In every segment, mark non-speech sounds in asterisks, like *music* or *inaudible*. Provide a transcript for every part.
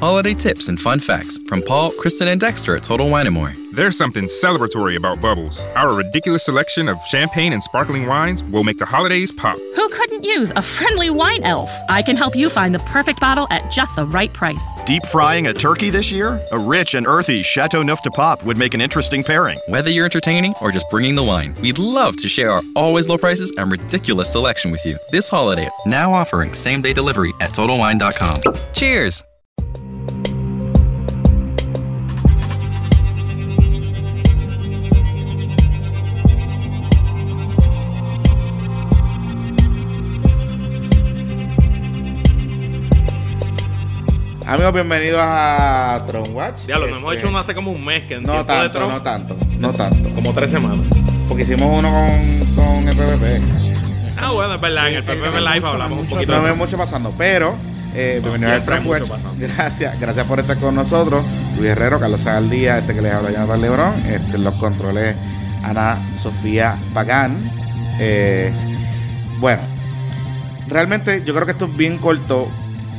holiday tips and fun facts from Paul, Kristen, and Dexter at Total Wine & More. There's something celebratory about Bubbles. Our ridiculous selection of champagne and sparkling wines will make the holidays pop. Who couldn't use a friendly wine elf? I can help you find the perfect bottle at just the right price. Deep frying a turkey this year? A rich and earthy Chateau Neuf de Pop would make an interesting pairing. Whether you're entertaining or just bringing the wine, we'd love to share our always low prices and ridiculous selection with you this holiday. Now offering same day delivery at TotalWine.com. Cheers! Amigos, bienvenidos a Tron Watch. Diablo, nos hemos Este, hecho uno hace como un mes que No de tanto, no tanto, no tanto. como tres semanas. Porque hicimos uno con, con el PPP. Ah, bueno, es verdad, en el Sí, PPP Live mucho, hablamos un poquito No veo mucho pasando, pero eh, bienvenidos al Tron Watch. Gracias, gracias por estar con nosotros. Luis Herrero, Carlos Sagaldía, este que les habla Jonathan Lebrón, este, los controles Ana Sofía Pagán. Eh, bueno, realmente yo creo que esto es bien corto.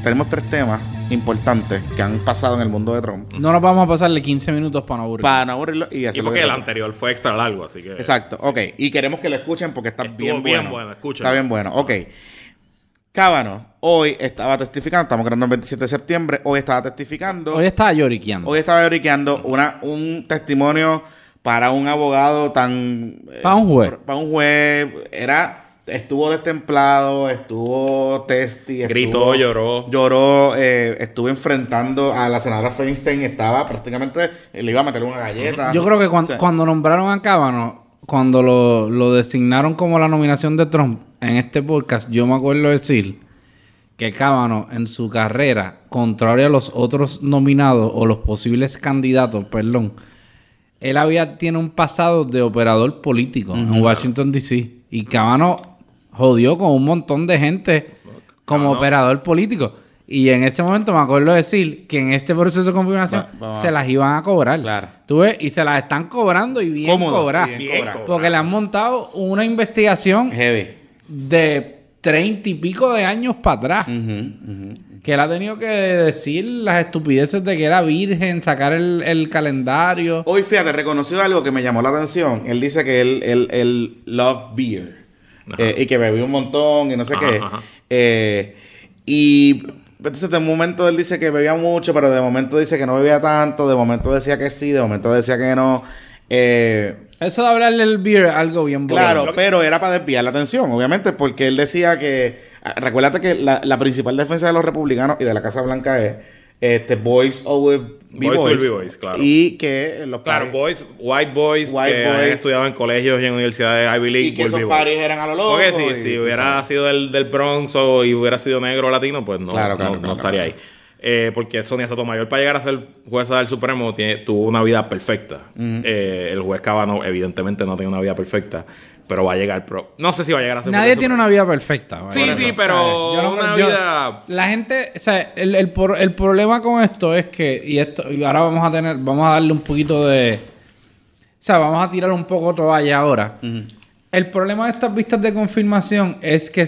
Tenemos tres temas importantes que han pasado en el mundo de Trump. No nos vamos a pasarle 15 minutos para no aburrir. Para no aburrirlo y Y hacerlo porque de el anterior fue extra largo, así que. Exacto, ok. Y queremos que lo escuchen porque está Estuvo bien, bien bueno. bueno. Está bien bueno, ok. Cábano, hoy estaba testificando, estamos grabando el 27 de septiembre, hoy estaba testificando, Hoy hoy, está lloriqueando. estaba lloriqueando una, un testimonio para un abogado tan... eh, Para un juez. Para un juez, era... Estuvo destemplado, estuvo testy, estuvo- Gritó, lloró. Lloró, eh, estuvo enfrentando a la senadora Feinstein, estaba prácticamente, le iba a meter una galleta. Yo creo que cuan- O sea, cuando nombraron a Cábano, cuando lo, lo designaron como la nominación de Trump en este podcast, yo me acuerdo decir que Cábano en su carrera, contrario a los otros nominados o los posibles candidatos, perdón, él había tiene un pasado de operador político en Washington D.C. y Cábano jodió con un montón de gente como operador político. Y en ese momento me acuerdo decir que en este proceso de confirmación Va- se las iban a cobrar. Claro. Tú ves, y se las están cobrando y bien cobradas. Porque le han montado una investigación Heavy. de treinta y pico de años para atrás. Que él ha tenido que decir las estupideces de que era virgen, sacar el, el calendario. Hoy, fíjate, reconoció algo que me llamó la atención. Él dice que él, él, él love beer. Eh, y que bebió un montón y no sé Ajá, qué. ajá. Eh, y entonces de momento él dice que bebía mucho, pero de momento dice que no bebía tanto. De momento decía que sí, de momento decía que no. Eh, Eso de hablarle el beer es algo bien bueno. Claro, pero era para desviar la atención, obviamente, porque él decía que. ah, Recuérdate que la, la principal defensa de los republicanos y de la Casa Blanca es este boys always be Boys boys. will be boys, claro. Y que los Claro, boys, white boys White que boys. han estudiado en colegios y en universidades Ivy League. y que esos paris eran a lo loco. Porque si, y si hubiera sido del, del Bronx o y hubiera sido negro o latino, pues no, Claro, claro, no, estaría ahí. Eh, porque Sonia Sotomayor, para llegar a ser jueza del Supremo, tiene, tuvo una vida perfecta. Eh, el juez Kavanaugh, evidentemente, no tiene una vida perfecta, pero va a llegar. Pro no sé si va a llegar a ser Nadie tiene una vida perfecta. Sí, sí, pero Yo no- una yo- vida. La gente, o sea, el, el, por- el problema con esto es que, y esto, y ahora vamos a tener, vamos a darle un poquito de, o sea, vamos a tirar un poco toalla ahora. El problema de estas vistas de confirmación es que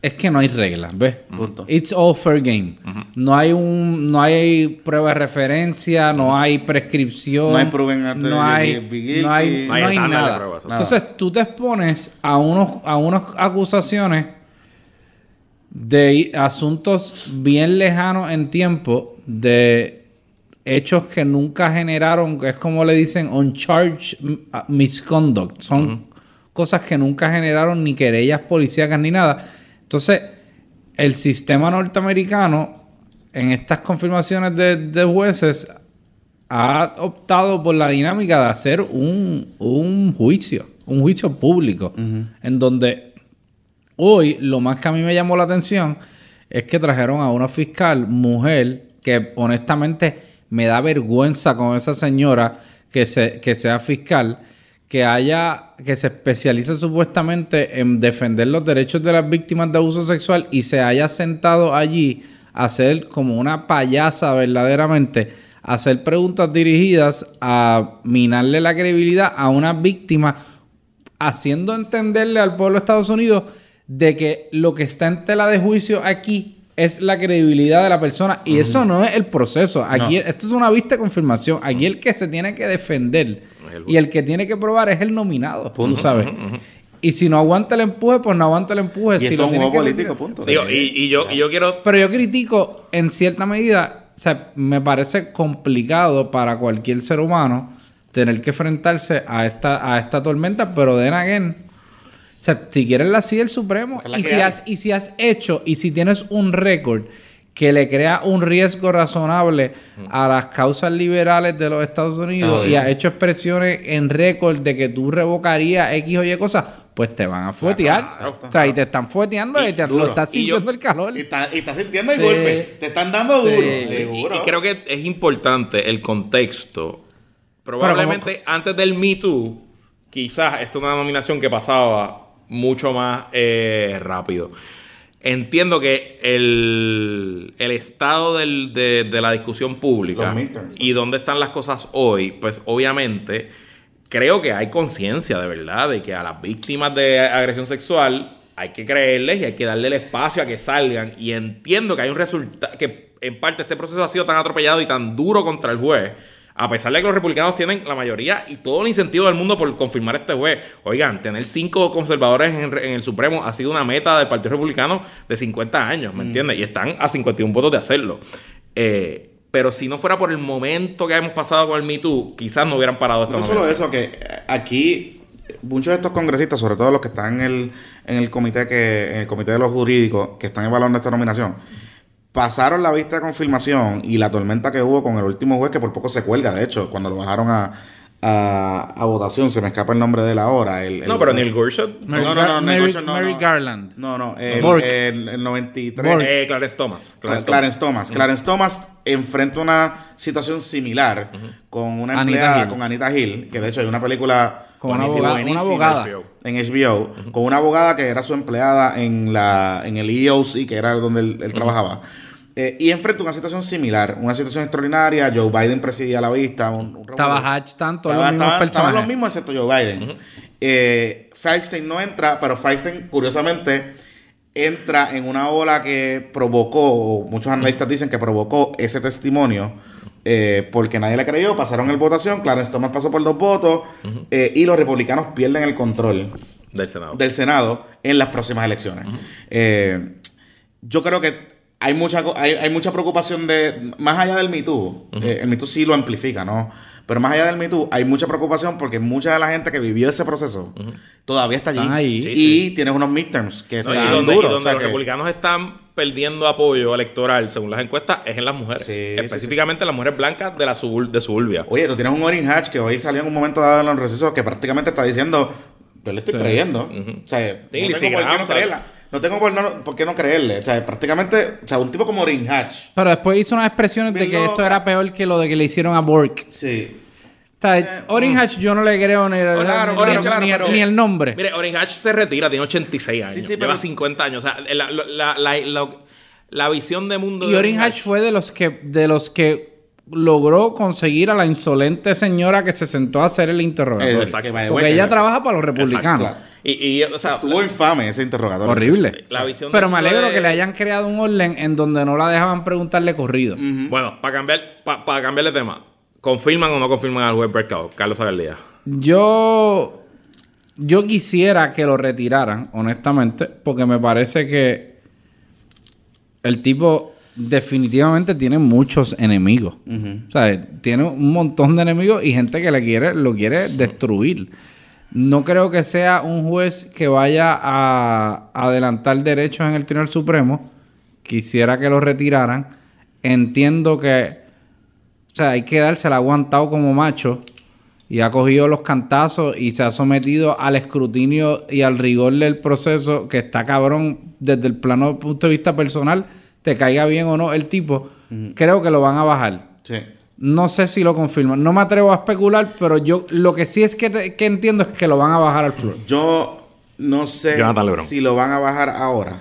es, que no hay reglas, ¿ves? Punto. It's all fair game. No hay un, no hay prueba de referencia, no hay prescripción, No hay proven no hay, no hay, No hay no hay nada. pruebas. Entonces tú te expones a unos, a unas acusaciones de asuntos bien lejanos en tiempo, de hechos que nunca generaron, que es como le dicen, uncharged m- uh, misconduct. Son cosas que nunca generaron ni querellas policíacas ni nada. Entonces, el sistema norteamericano, en estas confirmaciones de, de jueces, ha optado por la dinámica de hacer un, un juicio, un juicio público, en donde hoy lo más que a mí me llamó la atención es que trajeron a una fiscal mujer que honestamente me da vergüenza con esa señora que, se, que sea fiscal, que haya, que se especialice supuestamente en defender los derechos de las víctimas de abuso sexual y se haya sentado allí a hacer como una payasa verdaderamente, a hacer preguntas dirigidas a minarle la credibilidad a una víctima, haciendo entenderle al pueblo de Estados Unidos de que lo que está en tela de juicio aquí es la credibilidad de la persona y eso no es el proceso. Aquí esto es una vista de confirmación. Aquí el que se tiene que defender y el que tiene que probar es el nominado, tú sabes. Y si no aguanta el empuje, pues no aguanta el empuje. Y si esto lo es un juego político, punto. Digo, y, y yo, y yo quiero. Pero yo critico en cierta medida, o sea, me parece complicado para cualquier ser humano tener que enfrentarse a esta, a esta tormenta, pero de again, o sea, si quieres la sigue el Supremo y si, has, y si has hecho y si tienes un récord que le crea un riesgo razonable a las causas liberales de los Estados Unidos y has hecho expresiones en récord de que tú revocarías X o Y cosas, pues te van a fuetear. exacto. O sea, y te están fueteando y, te duro. lo estás Y yo- sintiendo el calor. Y está, y está sintiendo el Sí. golpe. Te están dando duro. Sí. Y, creo que es importante el contexto. Probablemente antes del Me Too, quizás esta es una nominación que pasaba mucho más eh, rápido. Entiendo que el, el estado del- de, de la discusión pública y dónde están las cosas hoy, pues obviamente creo que hay conciencia de verdad de que a las víctimas de agresión sexual hay que creerles y hay que darle el espacio a que salgan. Y entiendo que hay un resultado, que en parte este proceso ha sido tan atropellado y tan duro contra el juez. A pesar de que los republicanos tienen la mayoría y todo el incentivo del mundo por confirmar este juez. Oigan, tener cinco conservadores en, en el Supremo ha sido una meta del Partido Republicano de 50 años, ¿me entiendes? Y están a 51 votos de hacerlo. Eh, pero si no fuera por el momento que hemos pasado con el Me Too, quizás no hubieran parado esta No solo eso, que eh, aquí muchos de estos congresistas, sobre todo los que están en el, en el comité que, en el comité de los jurídicos, que están evaluando esta nominación, pasaron la vista de confirmación y la tormenta que hubo con el último juez que por poco se cuelga, de hecho, cuando lo bajaron a, a, a votación, se me escapa el nombre de la hora. El, el- No, pero Neil Gorsuch. Mary, No, no, no, Neil Mary- Gorsuch no, Mary no. Garland. No, no, el, Bork. el- el 93. Bork. Eh, Clarence Thomas. Clarence, Clarence Thomas. Clarence Thomas enfrenta una situación similar con una empleada, con Anita Hill, que de hecho hay una película Con una abogada- una buenísima abogada. en HBO, con una abogada que era su empleada en la en el EOC, que era donde él, él trabajaba. Eh, y enfrenta una situación similar, una situación extraordinaria. Joe Biden presidía la vista. Un, un Estaba. Hatch, tanto los Estaba- mismos estaban- estaban personajes. los mismos excepto Joe Biden. Eh, Feinstein no entra, pero Feinstein, curiosamente, entra en una ola que provocó, o muchos analistas dicen que provocó ese testimonio, eh, porque nadie le creyó, pasaron el votación, Clarence Thomas pasó por dos votos, eh, y los republicanos pierden el control del Senado. del Senado en las próximas elecciones. Eh, yo creo que hay mucha, hay, hay mucha preocupación de, más allá del Me Too, eh, el Me Too sí lo amplifica, ¿no? Pero más allá del Me Too, hay mucha preocupación porque mucha de la gente que vivió ese proceso todavía está allí. Están. Sí, y sí. tienes unos midterms que No, y están donde, y duros. donde o sea los que- republicanos están perdiendo apoyo electoral, según las encuestas, es en las mujeres. Sí, sí, Específicamente las mujeres blancas de la subur- de suburbia. Oye, tú tienes un Orrin Hatch que hoy salió en un momento dado en los recesos que prácticamente está diciendo, yo le estoy Sí. creyendo. O sea, Sí, no tengo por qué no. No tengo por, no- por qué no creerle. O sea, prácticamente, o sea, un tipo como Orrin Hatch. Pero después hizo unas expresiones de que esto era peor que lo de que le hicieron a Bork. Sí. O sea, Orrin Hatch yo no le creo ni, Claro, ni- claro, ni- claro, ni- pero- ni el nombre. Mire, Orrin Hatch se retira, tiene 86 años. Sí, sí, lleva pero- 50 años. O sea, la, la, la, la- la visión de mundo y de Hatch fue de los que de los que logró conseguir a la insolente señora que se sentó a hacer el interrogatorio. Eh, Exacto. Porque ella trabaja para los republicanos. claro. Y, y, o sea, Estuvo infame ese interrogatorio. Horrible. La visión Pero me alegro de- que le hayan creado un orden en donde no la dejaban preguntarle corrido. Bueno, para cambiar, pa- para cambiar de tema, ¿confirman o no confirman al juez Bercao? Carlos Zagaldía. Yo yo quisiera que lo retiraran, honestamente, porque me parece que el tipo definitivamente tiene muchos enemigos. O sea, tiene un montón de enemigos y gente que le quiere, lo quiere destruir. No creo que sea un juez que vaya a adelantar derechos en el Tribunal Supremo. Quisiera que lo retiraran. Entiendo que, sea, hay que dársela aguantado como macho y ha cogido los cantazos y se ha sometido al escrutinio y al rigor del proceso que está cabrón desde el plano punto de vista personal, te caiga bien o no el tipo, creo que lo van a bajar. Sí. No sé si lo confirman. No me atrevo a especular, pero yo lo que sí es que, te- que entiendo es que lo van a bajar al floor. Yo no sé si lo van a bajar ahora.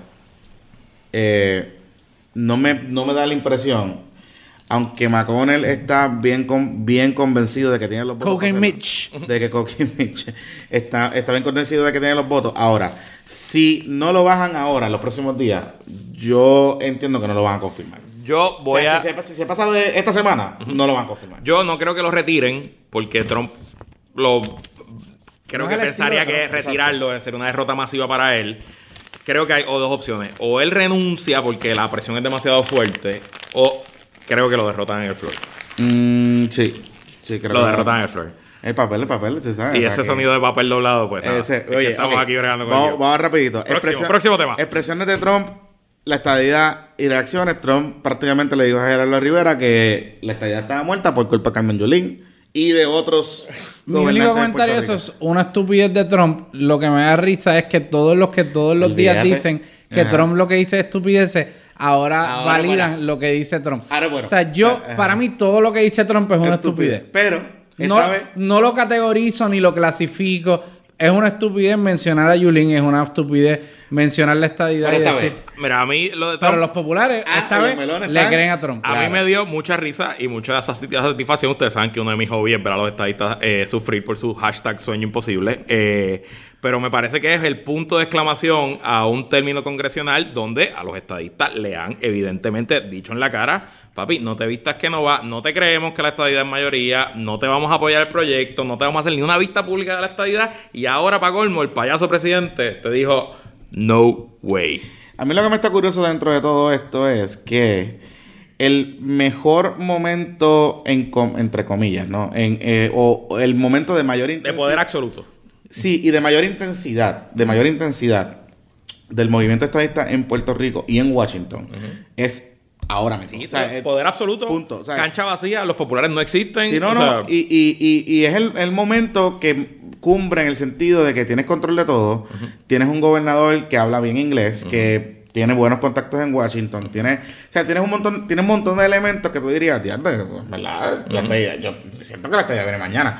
Eh, no, me, no me da la impresión. Aunque McConnell está bien, con, bien convencido de que tiene los votos. Hacerlo. Mitch. De que Cocaine Mitch está, está bien convencido de que tiene los votos. Ahora, Si no lo bajan ahora, en los próximos días, yo entiendo que no lo van a confirmar. Yo voy O sea, a. si, se, si se pasa de esta semana, no lo van a confirmar. Yo no creo que lo retiren porque Trump lo creo No que es el pensaría que Trump, retirarlo es ser una derrota masiva para él. Creo que hay o dos opciones. O él renuncia porque la presión es demasiado fuerte o creo que lo derrotan en el floor. Mm, sí. sí creo Lo que- derrotan en el floor. El papel, el papel, se sabe. Y ese que- sonido de papel doblado, pues nada, Ese- es que oye, estamos aquí bregando con vamos, vamos rapidito. Próximo, próximo tema. Expresiones de Trump, la estadidad y reacciones. Trump prácticamente le dijo a Gerardo Rivera que la estadidad estaba muerta por culpa de Carmen Yulín y de otros Mi único comentario eso es una estupidez de Trump. Lo que me da risa es que todos los que todos los días dicen que Ajá. Trump lo que dice es estupideces, ahora, Ahora, validan lo que dice Trump. Ahora, bueno. O sea, yo, Ajá. para mí, todo lo que dice Trump es una estupidez. Pero, esta No, vez... no lo categorizo ni lo clasifico. Es una estupidez mencionar a Yulín, es una estupidez mencionar la estadidad Pero y esta decir. vez. Mira, a mí lo de Trump Pero los populares, Ah, esta vez, le están- creen a Trump. A Claro. mí me dio mucha risa y mucha sati- satisfacción. Ustedes saben que uno de mis hobbies es ver a los estadistas eh, sufrir por su hashtag sueño imposible. Eh, pero me parece que es el punto de exclamación a un término congresional donde a los estadistas le han evidentemente dicho en la cara, papi, no te vistas que no va, no te creemos que la estadidad es mayoría, no te vamos a apoyar el proyecto, no te vamos a hacer ni una vista pública de la estadidad. Y ahora, para colmo, el payaso presidente te dijo, no way. A mí lo que me está curioso dentro de todo esto es que el mejor momento, en com- entre comillas, ¿no? En, eh, o, o el momento de mayor De intensidad. poder absoluto. Sí, y de mayor intensidad, de mayor intensidad del movimiento estadista en Puerto Rico y en Washington es ahora mismo. Sí, O sea, eh, poder absoluto. punto, o sea, cancha vacía, los populares no existen. Sí, no, o no. sea, y, y, y, y es el, el momento que cumbre en el sentido de que tienes control de todo. Tienes un gobernador que habla bien inglés, que tiene buenos contactos en Washington. Tiene, o sea, tienes un montón, tienes un montón de elementos que tú dirías, "Diablo, ¿verdad? La estadía- yo siento que la estadía viene mañana.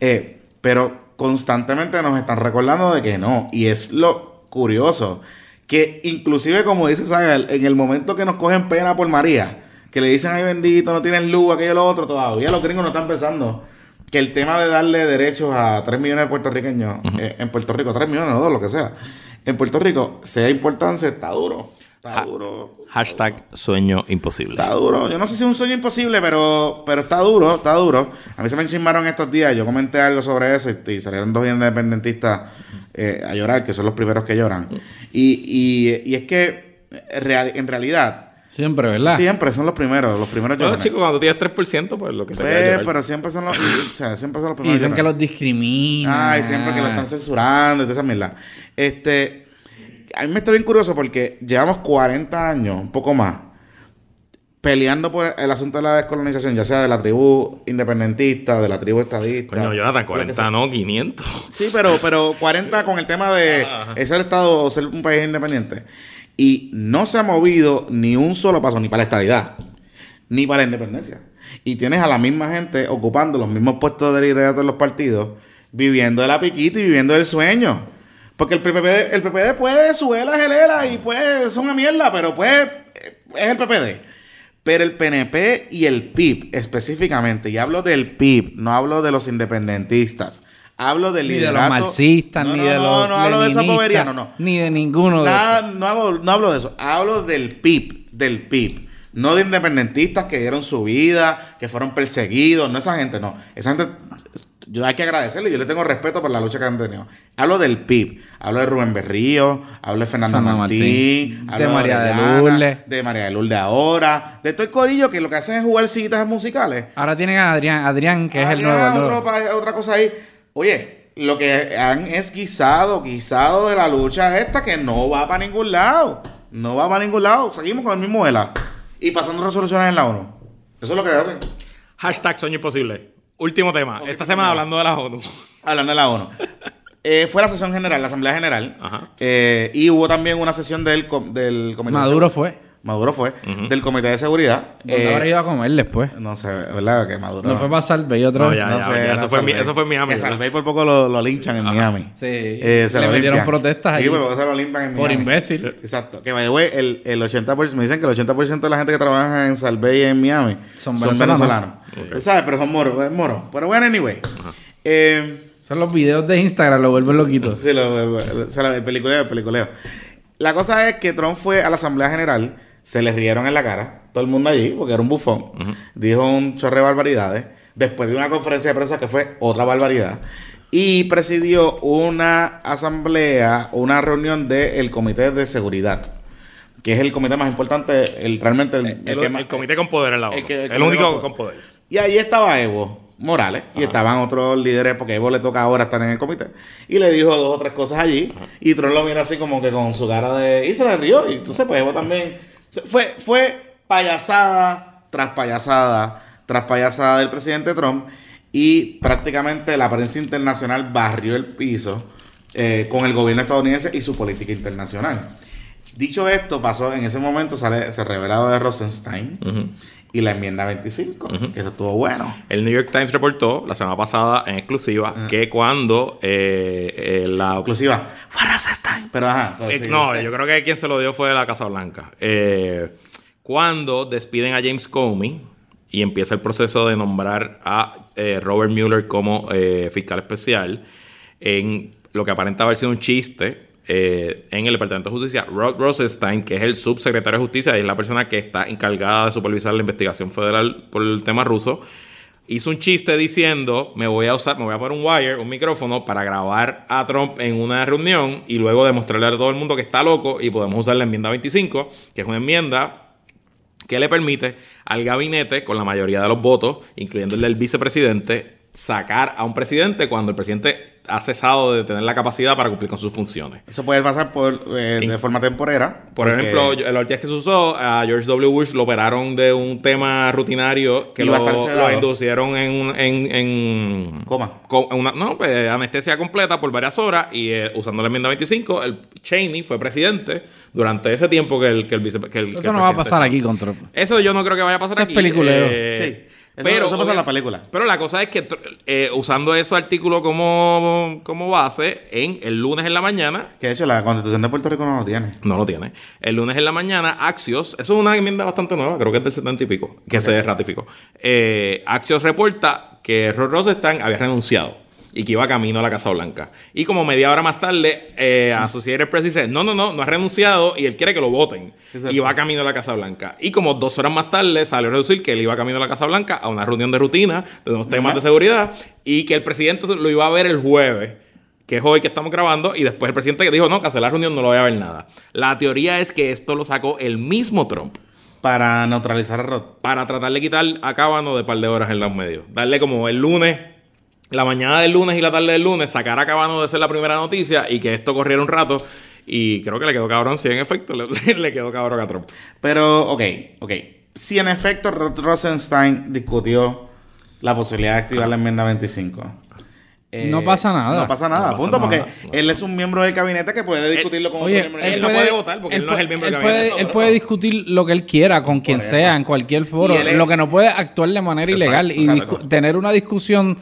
Eh, pero constantemente nos están recordando de que no. Y es lo curioso. Que inclusive, como dice Sagal, en el momento que nos cogen pena por María, que le dicen, ay bendito, no tienes luz, aquello, lo otro, todavía los gringos no están pensando que el tema de darle derechos a 3 millones de puertorriqueños, eh, en Puerto Rico, 3 millones, no dos, lo que sea, en Puerto Rico, sea importante, está duro. Está duro. Hashtag sueño imposible. Está duro. Yo no sé si es un sueño imposible, pero, pero está duro, está duro. A mí se me enchismaron estos días. Yo comenté algo sobre eso y, y salieron dos independentistas eh, a llorar, que son los primeros que lloran. Y, y, y es que real- en realidad Siempre, ¿verdad? siempre son los primeros, los primeros Bueno, lloran. chicos, cuando tienes 3%, pues lo que te Pues, pero siempre son los, o sea, siempre son los Y primeros. dicen que los discriminan. Ay, siempre que lo están censurando y toda esa mierda. Este, a mí me está bien curioso porque llevamos 40 años, un poco más, peleando por el asunto de la descolonización, ya sea de la tribu independentista, de la tribu estadista. Coño, Jonathan, lo que 40 sea. no, 500. Sí, pero, pero 40 con el tema de es el Estado o ser un país independiente. Y no se ha movido ni un solo paso, ni para la estadidad, ni para la independencia. Y tienes a la misma gente ocupando los mismos puestos de liderato en los partidos, viviendo de la piquita y viviendo del sueño. Porque el PPD, el PPD pues, su vela es el ELA y pues son una mierda, pero pues es el PPD. Pero el PNP y el PIB específicamente, y hablo del PIB, no hablo de los independentistas, hablo del Ni de los marxistas, No, ni no, de no, los. No, hablo de esa bobería, no, no. Ni de ninguno de Nada, esos. no, hago- no hablo de eso, hablo del PIB, del PIB. No de independentistas que dieron su vida, que fueron perseguidos, no esa gente, no. Esa gente, yo hay que agradecerle, yo le tengo respeto por la lucha que han tenido. Hablo del PIB, hablo de Rubén Berrío, hablo de Fernando Martín, Martín, hablo de María de Lourdes. de María de Lourdes ahora, de todo el corillo que lo que hacen es jugar citas musicales. Ahora tienen a Adrián, Adrián, que es el nuevo. otro nuevo. otra cosa ahí. Oye, lo que han es guisado, guisado de la lucha esta que no va para ningún lado. No va para ningún lado. Seguimos con el mismo vela. Y pasando resoluciones en la ONU. Eso es lo que hacen. Hashtag sueño imposible. Último tema. Esta semana hablando de la ONU. *laughs* Hablando de la ONU. Eh, fue la sesión general, la Asamblea General. Ajá. Eh, y hubo también una sesión del, com- del Comité de Maduro fue. Maduro fue. Del Comité de Seguridad. ¿Dónde Eh, habrá ido a comer después? no sé, ¿verdad? Que Maduro. No fue para Salve otra No, vez. ya, No ya, sé, ya, eso, fue mi- Salve. eso fue en Miami. Que Salve por poco lo, lo linchan en Miami. Sí. Eh, se Le lo metieron limpian. protestas Sí, allí. por poco se lo limpian en Por Miami. imbécil. Exacto. Que, by the way, el, el 80%, me dicen que el 80% de la gente que trabaja en Salve y en Miami Son son venezolanos. ¿Sabes? Pero son moros, moro. Pero bueno, anyway. Eh, Son los videos de Instagram, lo vuelven loquito. *laughs* Sí, lo, lo- la- el peliculeo, el peliculeo. La cosa es que Trump fue a la Asamblea General, se le rieron en la cara, todo el mundo allí, porque era un bufón, dijo un chorre de barbaridades, después de una conferencia de prensa que fue otra barbaridad, y presidió una asamblea, una reunión del Comité de Seguridad, que es el comité más importante, el, realmente el, El, que más- el comité con poder en la ONU. el El, el único con poder. y ahí estaba Evo Morales y estaban otros líderes porque Evo le toca ahora estar en el comité. Y le dijo dos o tres cosas allí y Trump lo mira así como que con su cara de... Y se le rió y entonces pues Evo también... Fue, fue payasada tras payasada tras payasada del presidente Trump y prácticamente la prensa internacional barrió el piso eh, con el gobierno estadounidense y su política internacional. Dicho esto, pasó en ese momento, sale, se revela lo de Rosenstein y la enmienda 25, que eso estuvo bueno. El New York Times reportó la semana pasada en exclusiva que cuando eh, eh, la Inclusiva, fue Rosenstein. Pero ajá. pero Eh, sí, no, yo creo que quien se lo dio fue la Casa Blanca. Eh, cuando despiden a James Comey y empieza el proceso de nombrar a eh, Robert Mueller como fiscal especial, en lo que aparenta haber sido un chiste eh, en el Departamento de Justicia, Rod Rosenstein, que es el subsecretario de Justicia y es la persona que está encargada de supervisar la investigación federal por el tema ruso, hizo un chiste diciendo, me voy a usar, me voy a poner un wire, un micrófono para grabar a Trump en una reunión y luego demostrarle a todo el mundo que está loco y podemos usar la enmienda 25, que es una enmienda que le permite al gabinete, con la mayoría de los votos, incluyendo el del vicepresidente, sacar a un presidente cuando el presidente ha cesado de tener la capacidad para cumplir con sus funciones. Eso puede pasar por, eh, de forma temporera. Por porque ejemplo, última vez que se usó, a George W. Bush lo operaron de un tema rutinario que lo, lo inducieron en, en, en- Coma. con una, no, pues, anestesia completa por varias horas y eh, usando la enmienda 25, el Cheney fue presidente durante ese tiempo que el, que el, vice, que el- que Eso el no va a pasar aquí con Trump. Eso yo no creo que vaya a pasar Eso es aquí. peliculeo. eh, Sí. Eso- eso pasa en la película. Pero la cosa es que eh, usando ese artículo como, como base, en el lunes en la mañana, Que de hecho la constitución de Puerto Rico no lo tiene. no lo tiene. El lunes en la mañana, Axios, eso es una enmienda bastante nueva, creo que es del 70 y pico, que se ratificó. Eh, Axios reporta que Rod Rosenstein había renunciado y que iba camino a la Casa Blanca. Y como media hora más tarde, eh, Associated Press dice, no, no, no, no ha renunciado y él quiere que lo voten. Exacto. Y va camino a la Casa Blanca. Y como dos horas más tarde salió a reducir que él iba camino a la Casa Blanca a una reunión de rutina de unos temas de seguridad y que el presidente lo iba a ver el jueves que es hoy que estamos grabando, y después el presidente que dijo, no, cancelar la reunión, no lo voy a ver nada. La teoría es que esto lo sacó el mismo Trump Para neutralizar a Rod. para tratar de quitar a Cábano de par de horas en los medios. Darle como el lunes, la mañana del lunes y la tarde del lunes, sacar a Cábano de ser la primera noticia y que esto corriera un rato. Y creo que le quedó cabrón, sí, en efecto, le, *laughs* le quedó cabrón a Trump. Pero, ok, ok. Si en efecto Rosenstein discutió la posibilidad de activar la enmienda 25. eh, No pasa nada. No pasa nada, No pasa punto, porque no él es un miembro del gabinete que puede discutirlo con Oye, otro miembro él del no puede votar porque él no es el miembro del él gabinete, puede, él puede discutir lo que él quiera con quien sea, en cualquier foro. Él Lo que no puede actuar de manera Exacto, ilegal y tener una discusión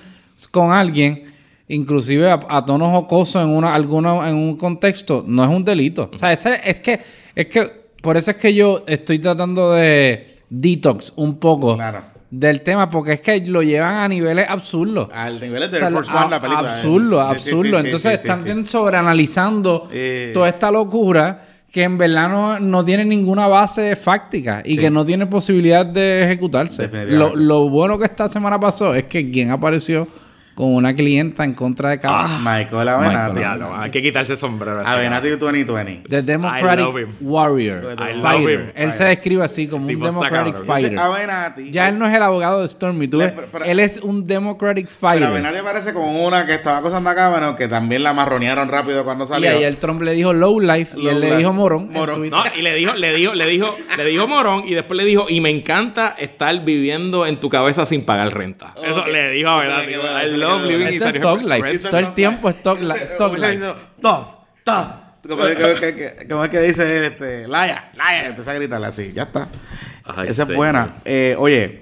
con alguien, inclusive a, a tono jocoso en una, alguna, en un contexto, no es un delito. O sea, es que, es que, por eso es que yo estoy tratando de detox un poco Claro. del tema, porque es que lo llevan a niveles absurdos. Al nivel de O sea, Force One, la película. eh. Absurdo, Sí, sí, absurdo. sí, Entonces están sobreanalizando Eh. toda esta locura que en verdad no, no tiene ninguna base fáctica y Sí. que no tiene posibilidad de ejecutarse. Lo, lo bueno que esta semana pasó es que quien apareció con una clienta en contra de cada Michael Avenatti. Hay que quitarse el sombrero. Avenatti cabrón. 2020. The Democratic I. Warrior. I love Fighter. him. Él se describe así como un Democratic cabrón. Fighter. Dice Avenatti. Ya él no es el abogado de Stormy, tú Le- ves, pero- pero- él es un Democratic Pero Fighter. Avenatti aparece con una que estaba acosando a Cábano, que también la marronearon rápido cuando Y salió. ayer Trump le dijo low life y él le dijo morón. No, y le dijo, le dijo, le dijo, le dijo morón y después le dijo, y me encanta estar viviendo en tu cabeza sin pagar renta. Eso le dijo a Eso love living Life. Todo el tiempo es Thug Life. Tough, tough. Como es que, dice este, Liar, liar. Empieza a gritarle así, ya está. Ay, Esa es buena. Eh, oye,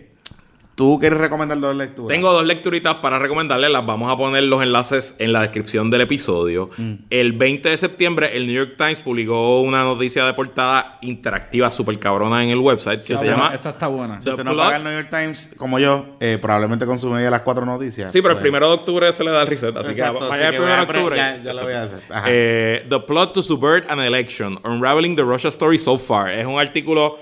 tú quieres recomendar dos lecturas. Tengo dos lecturitas para recomendarles. Las vamos a poner los enlaces en la descripción del episodio. Mm. El 20 de septiembre, el New York Times publicó una noticia de portada interactiva súper cabrona en el website que se llama. Esa está buena. Si usted no paga el New York Times como yo, eh, probablemente consumiría las cuatro noticias. Sí, pero el Pues, primero de octubre se le da el reset. Así Exacto, que vaya el primero de octubre. ya- ya lo voy a hacer. Eh, the plot to subvert an election. Unraveling the Russia story so far. Es un artículo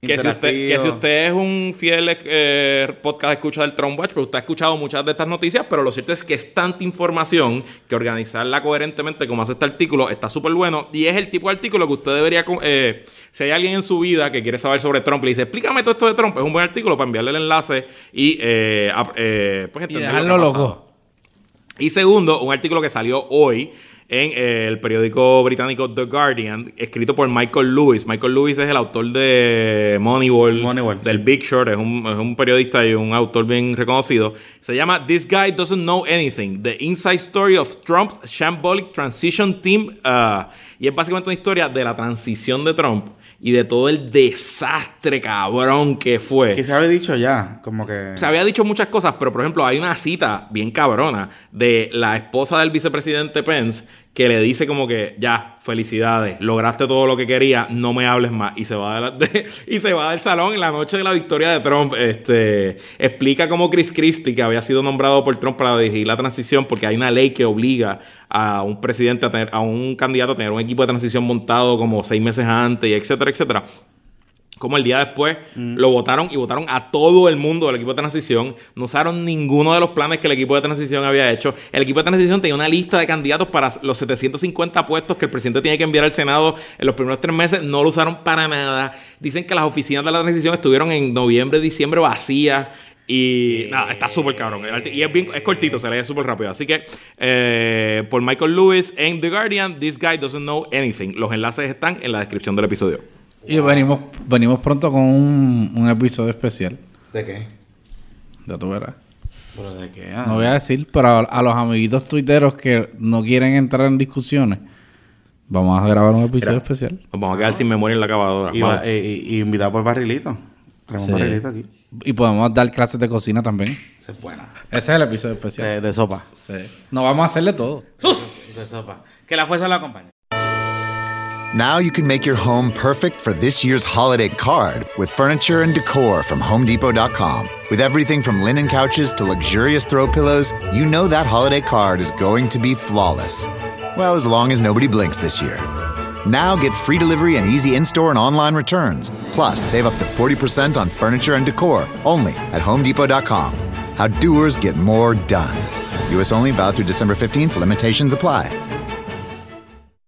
que si, usted, que si usted es un fiel eh, podcast escucha del Trump Watch, pero usted ha escuchado muchas de estas noticias, pero lo cierto es que es tanta información que organizarla coherentemente como hace este artículo está súper bueno. Y es el tipo de artículo que usted debería... eh, si hay alguien en su vida que quiere saber sobre Trump y le dice, explícame todo esto de Trump, es un buen artículo para enviarle el enlace y... Eh, eh, pues Y dejarlo loco. Y segundo, un artículo que salió hoy en eh, el periódico británico The Guardian, escrito por Michael Lewis. Michael Lewis es el autor de Moneyball, Moneyball, del sí. Big Short, es un, es un periodista y un autor bien reconocido. Se llama This Guy Doesn't Know Anything, The Inside Story of Trump's Shambolic Transition Team. Uh, y es básicamente una historia de la transición de Trump y de todo el desastre cabrón que fue. Que se había dicho ya, como que... Se había dicho muchas cosas, pero por ejemplo, hay una cita bien cabrona de la esposa del vicepresidente Pence que le dice como que ya, felicidades, lograste todo lo que quería, no me hables más. Y se va, *laughs* y se va del salón en la noche de la victoria de Trump. Este, explica cómo Chris Christie, que había sido nombrado por Trump para dirigir la transición, porque hay una ley que obliga a un presidente, a, tener, a un candidato a tener un equipo de transición montado como seis meses antes, y etcétera, etcétera como el día después lo votaron y votaron a todo el mundo del equipo de transición. No usaron ninguno de los planes que el equipo de transición había hecho. El equipo de transición tenía una lista de candidatos para los 750 puestos que el presidente tiene que enviar al Senado en los primeros tres meses. No lo usaron para nada. Dicen que las oficinas de la transición estuvieron en noviembre, diciembre vacías. Y nada, está súper cabrón. Y es, bien, es cortito, se lee súper rápido. Así que eh, por Michael Lewis en The Guardian, This Guy Doesn't Know Anything. Los enlaces están en la descripción del episodio. Y venimos, venimos pronto con un, un episodio especial. ¿De qué? Ya tú verás. ¿Pero de qué? Ah. No voy a decir, pero a, a los amiguitos tuiteros que no quieren entrar en discusiones, vamos a grabar un episodio especial. Nos vamos a quedar sin memoria en la acabadora. Y, va- y- y- y invitado por Barrilito. Traemos Sí. un Barrilito aquí. Y podemos dar clases de cocina también. Esa es buena. Ese es el episodio especial. De, de sopa. No vamos a hacerle todo. De sopa. Que la fuerza la acompañe. Now you can make your home perfect for this year's holiday card with furniture and decor from HomeDepot.com. With everything from linen couches to luxurious throw pillows, you know that holiday card is going to be flawless. Well, as long as nobody blinks this year. Now get free delivery and easy in store and online returns. Plus, save up to 40% on furniture and decor only at HomeDepot.com. How doers get more done. US only valid through December 15th. Limitations apply.